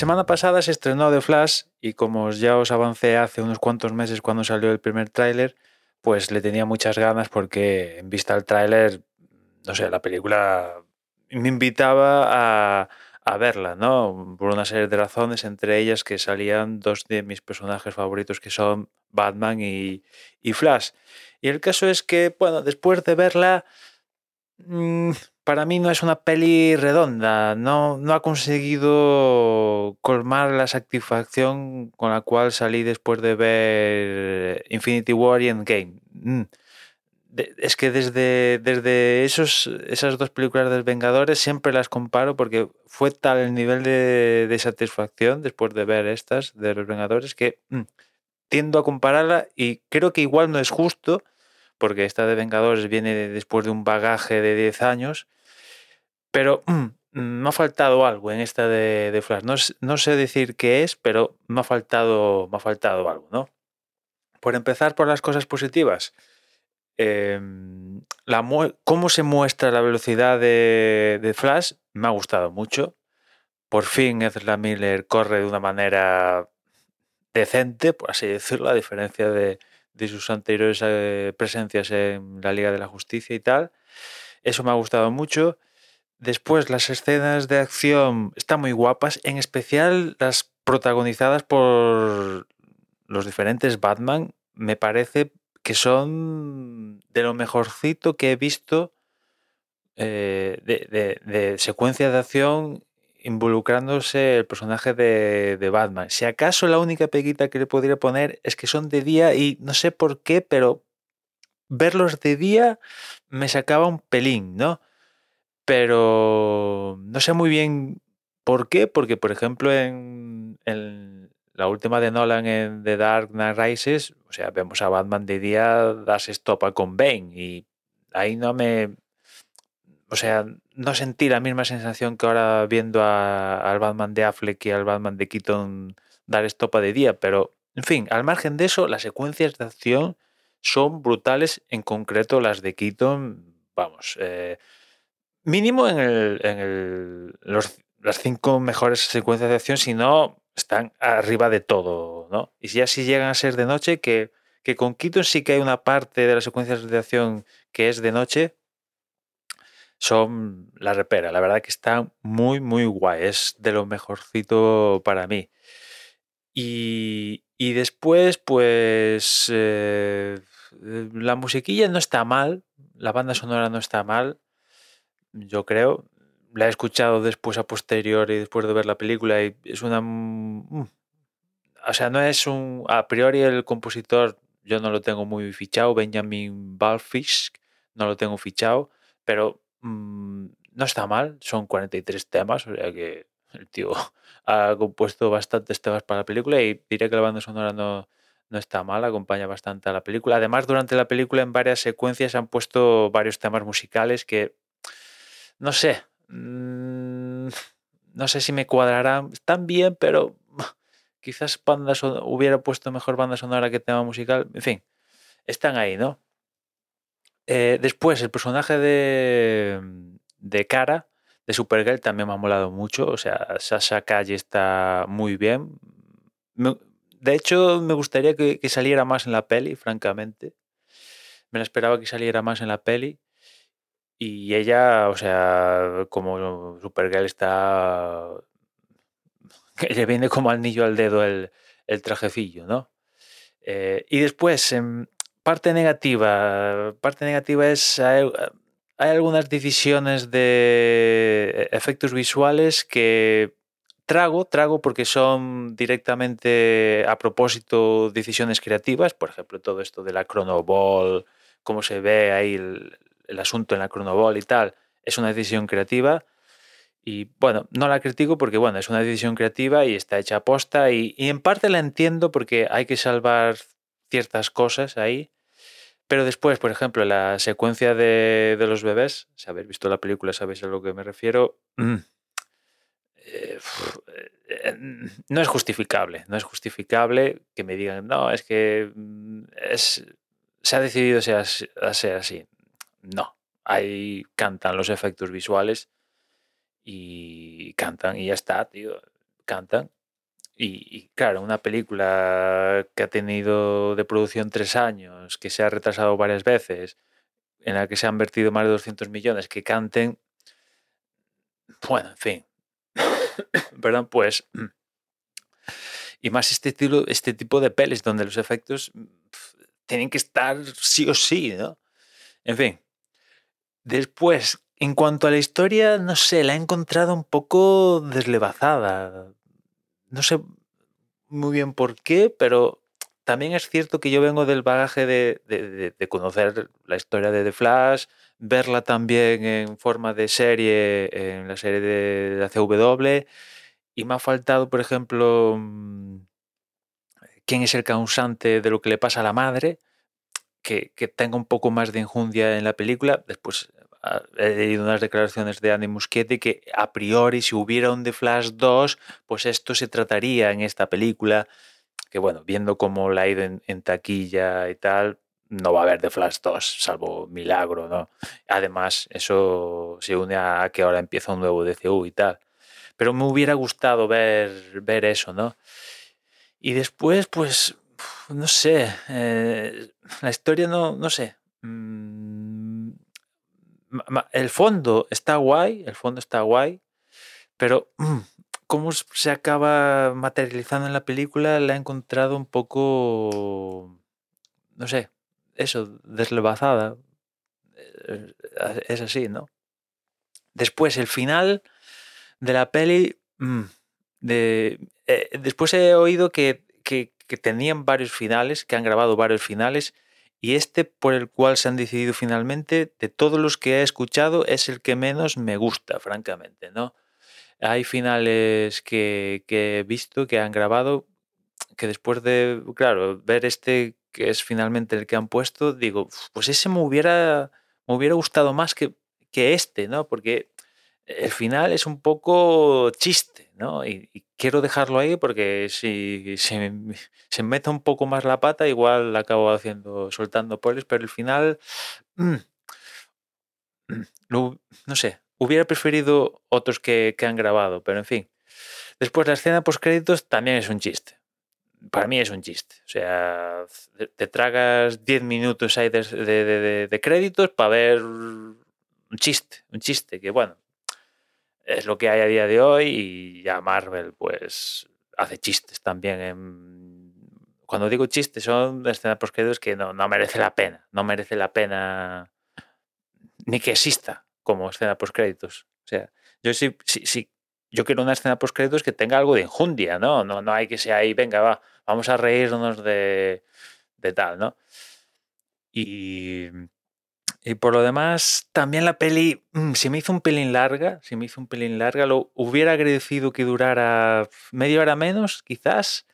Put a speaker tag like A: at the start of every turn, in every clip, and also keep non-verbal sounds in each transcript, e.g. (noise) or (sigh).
A: semana pasada se estrenó The Flash y como ya os avancé hace unos cuantos meses cuando salió el primer tráiler, pues le tenía muchas ganas porque en vista al tráiler, no sé, la película me invitaba a, verla, ¿no? Por una serie de razones, entre ellas que salían dos de mis personajes favoritos que son Batman y, y Flash. Y el caso es que, bueno, después de verla, mm, para mí no es una peli redonda, no, no ha conseguido colmar la satisfacción con la cual salí después de ver Infinity War y Endgame. Mm. Es que desde, desde esos, esas dos películas de Vengadores siempre las comparo porque fue tal el nivel de, de satisfacción después de ver estas de los Vengadores que mm, tiendo a compararla y creo que igual no es justo porque esta de Vengadores viene de- después de un bagaje de 10 años, pero mm, me ha faltado algo en esta de, de Flash. No, no sé decir qué es, pero me ha faltado, me ha faltado algo, ¿no? Por empezar por las cosas positivas. em, cómo se muestra la velocidad de, de Flash me ha gustado mucho. Por fin Ezra Miller corre de una manera decente, por así decirlo, a diferencia de, de sus anteriores eh, presencias en la Liga de la Justicia y tal. Eso me ha gustado mucho. Después, las escenas de acción están muy guapas, en especial las protagonizadas por los diferentes Batman. Me parece que son de lo mejorcito que he visto eh, de, de- de secuencia de acción involucrándose el personaje de, de Batman. Si acaso la única peguita que le podría poner es que son de día y no sé por qué, pero verlos de día me sacaba un pelín, ¿no? Pero no sé muy bien por qué, porque por ejemplo en, la última de Nolan en The Dark Knight Rises, o sea, vemos a Batman de día darse estopa con Bane y ahí no me, o sea, no sentí la misma sensación que ahora viendo a- al Batman de Affleck y al Batman de Keaton dar estopa de día, pero en fin, al margen de eso, las secuencias de acción son brutales, en concreto las de Keaton, vamos, eh, mínimo en, el, en el- los- las cinco mejores secuencias de acción, si no, están arriba de todo, ¿no? Y ya si llegan a ser de noche, que, que con Keaton sí que hay una parte de las secuencias de acción que es de noche, son la repera. La verdad que están muy, muy guay. Es de lo mejorcito para mí. Y, y después, pues, eh, la musiquilla no está mal. La banda sonora no está mal, yo creo. La he escuchado después a posteriori, después de ver la película, y es una... mm, O sea, no es un... A priori el compositor yo no lo tengo muy fichado, Benjamin Balfish, no lo tengo fichado, pero mm, no está mal, son 43 temas, o sea que el tío (laughs) ha compuesto bastantes temas para la película y diré que la banda sonora no, no está mal, acompaña bastante a la película. Además, durante la película en varias secuencias han puesto varios temas musicales que, no sé, mm, (laughs) no sé si me cuadrarán, están bien, pero (laughs) quizás banda hubiera puesto mejor banda sonora que tema musical, en fin, están ahí, ¿no? Eh, después, el personaje de, de Cara, de Supergirl, también me ha molado mucho. O sea, Sasha Calle está muy bien. De hecho, me gustaría que, que saliera más en la peli, francamente. Me la esperaba que saliera más en la peli. Y ella, o sea, como Supergirl está... le viene como anillo al dedo el, el trajecillo, ¿no? Eh, y después, em, parte negativa. Parte negativa es hay, hay algunas decisiones de efectos visuales que trago, trago porque son directamente a propósito decisiones creativas. Por ejemplo, todo esto de la Chronoball, cómo se ve ahí el, el asunto en la Chronoball y tal, es una decisión creativa. Y bueno, no la critico porque bueno, es una decisión creativa y está hecha a posta y, y en parte la entiendo porque hay que salvar ciertas cosas ahí. Pero después, por ejemplo, la secuencia de, los bebés, si habéis visto la película sabéis a lo que me refiero, mm, eh, no es justificable, no es justificable que me digan, no, es que mm, se ha decidido a ser así. No, ahí cantan los efectos visuales y cantan y ya está, tío. cantan. Y, claro, una película que ha tenido de producción tres años, que se ha retrasado varias veces, en la que se han vertido más de 200 millones, que canten, bueno, en fin, (coughs) perdón, pues, y más este, este tipo de pelis donde los efectos tienen que estar sí o sí, ¿no? En fin, después, en cuanto a la historia, no sé, la he encontrado un poco deslevazada. No sé muy bien por qué, pero también es cierto que yo vengo del bagaje de, conocer la historia de The Flash, verla también en forma de serie, en la serie de la CW, y me ha faltado, por ejemplo, mm, quién es el causante de lo que le pasa a la madre, que, tenga un poco más de injundia en la película. Después he leído unas declaraciones de Andy Muschietti que a priori si hubiera un The Flash 2, pues esto se trataría en esta película, que bueno, viendo cómo la ha ido en, taquilla y tal, no va a haber The Flash 2, salvo milagro, ¿no? Además, eso se une a que ahora empieza un nuevo DCU y tal. Pero me hubiera gustado ver, ver eso, ¿no? Y después, pues, no sé, eh, la historia no, no sé. Mm, el fondo está guay, el fondo está guay, pero mm, cómo se acaba materializando en la película la he encontrado un poco, no sé, eso, deslevazada. Eh, es así, ¿no? Después, el final de la peli, mm, de, eh, después he oído que, que tenían varios finales, que han grabado varios finales y este por el cual se han decidido finalmente, de todos los que he escuchado, es el que menos me gusta, francamente, ¿no? Hay finales que, he visto, que han grabado, que después de, claro, ver este que es finalmente el que han puesto, digo, pues ese me hubiera, me hubiera gustado más que, que este, ¿no? Porque el final es un poco chiste, ¿no? Y, quiero dejarlo ahí porque si, se mete un poco más la pata, igual acabo haciendo, soltando polis, pero el final, mm, mm, no, sé, hubiera preferido otros que, han grabado, pero en fin. Después la escena post créditos también es un chiste. Para mí es un chiste. O sea, te tragas 10 minutos ahí de, de créditos para ver un chiste, un chiste que bueno, es lo que hay a día de hoy y ya Marvel pues hace chistes también. Cuando digo chistes son escenas post que no, no merece la pena, no merece la pena ni que exista como escena post créditos. O sea, yo sí, sí, sí, yo quiero una escena post créditos que tenga algo de injundia, ¿no? No, no hay que ser ahí, venga, va, vamos a reírnos de, de tal, ¿no? Y y por lo demás, también la peli mm, se me hizo un pelín larga, se me hizo un pelín larga, lo hubiera agradecido que durara media hora menos, quizás.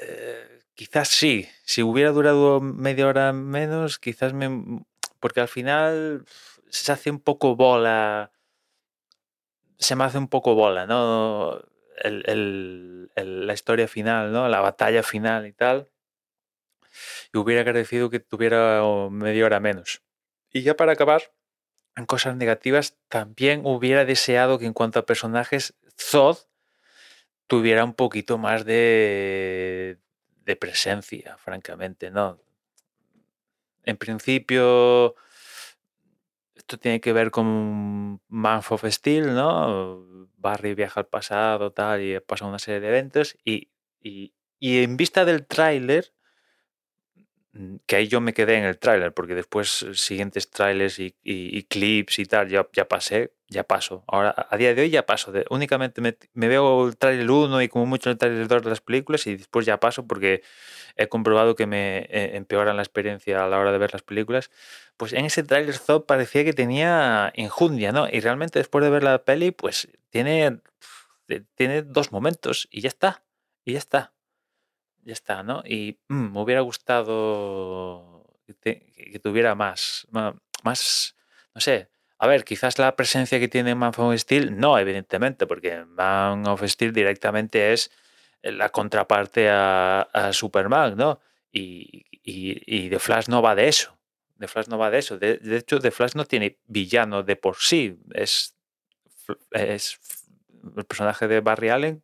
A: Eh, quizás sí, si hubiera durado media hora menos, quizás me... Porque al final se hace un poco bola, se me hace un poco bola, ¿no? la historia final, ¿no? La batalla final y tal. Y hubiera agradecido que tuviera media hora menos. Y ya para acabar, en cosas negativas, también hubiera deseado que en cuanto a personajes, Zod tuviera un poquito más de, de presencia, francamente, ¿no? En principio, esto tiene que ver con Man of Steel, ¿no? Barry viaja al pasado, tal, y pasa una serie de eventos. Y, y, y en vista del tráiler, que ahí yo me quedé en el tráiler, porque después eh, siguientes trailers y, clips y tal, ya, ya pasé, ya paso. Ahora, a día de hoy ya paso. De, únicamente me, veo el tráiler 1 y como mucho el tráiler 2 de las películas y después ya paso porque he comprobado que me eh, empeoran la experiencia a la hora de ver las películas. Pues en ese tráiler Zod parecía que tenía injundia, ¿no? Y realmente después de ver la peli, pues tiene, tiene dos momentos y ya está. Y ya está ya está, ¿no? Y mm, me hubiera gustado que, tuviera más, más, no sé, a ver, quizás la presencia que tiene Man of Steel, no, evidentemente, porque Man of Steel directamente es la contraparte a, Superman, ¿no? Y, y, The Flash no va de eso. The Flash no va de eso. De, hecho, The Flash no tiene villano de por sí. Es, es el personaje de Barry Allen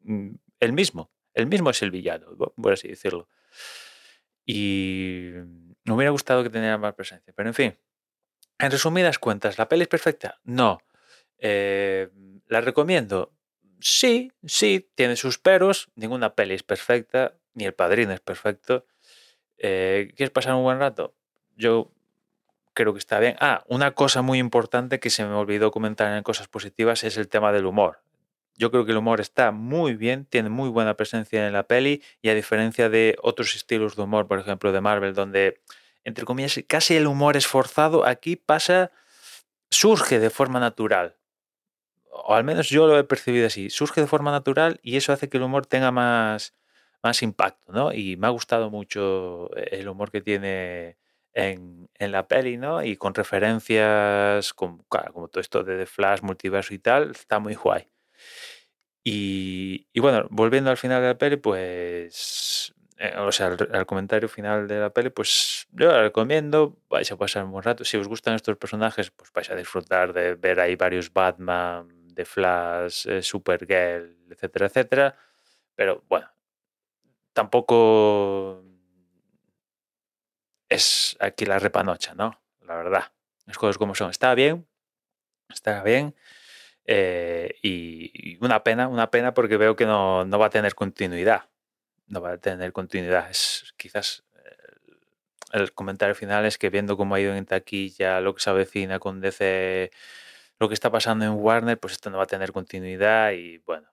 A: mm, el mismo. El mismo es el villano, por así decirlo. Y me hubiera gustado que tuviera más presencia. Pero en fin, en resumidas cuentas, ¿la peli es perfecta? No. Eh, ¿La recomiendo? Sí, sí, tiene sus peros. Ninguna peli es perfecta, ni el padrino es perfecto. Eh, ¿Quieres pasar un buen rato? Yo creo que está bien. Ah, una cosa muy importante que se me olvidó comentar en cosas positivas es el tema del humor. Yo creo que el humor está muy bien, tiene muy buena presencia en la peli y a diferencia de otros estilos de humor, por ejemplo de Marvel, donde, entre comillas, casi el humor es forzado, aquí pasa, surge de forma natural. O al menos yo lo he percibido así, surge de forma natural y eso hace que el humor tenga más, más impacto, ¿no? Y me ha gustado mucho el humor que tiene en, la peli, ¿no? Y con referencias, como, como todo esto de The Flash, multiverso y tal, está muy guay. Y, bueno, volviendo al final de la peli, pues, eh, o sea, al, comentario final de la peli, pues yo la recomiendo, vais a pasar un buen rato. Si os gustan estos personajes, pues vais a disfrutar de ver ahí varios Batman, de Flash, eh, Supergirl, etcétera, etcétera. Pero bueno, tampoco es aquí la repanocha, ¿no? La verdad. Las cosas como son. Está bien, está bien. Eh, y, una pena, una pena porque veo que no, va a tener continuidad. No va a tener continuidad. Es quizás eh, el, comentario final es que viendo cómo ha ido en taquilla, lo que se avecina con DC, lo que está pasando en Warner, pues esto no va a tener continuidad y bueno,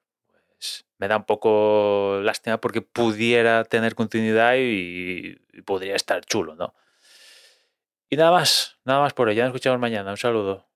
A: pues me da un poco lástima porque pudiera tener continuidad y, y podría estar chulo, ¿no? Y nada más, nada más por hoy. Ya nos escuchamos mañana. Un saludo.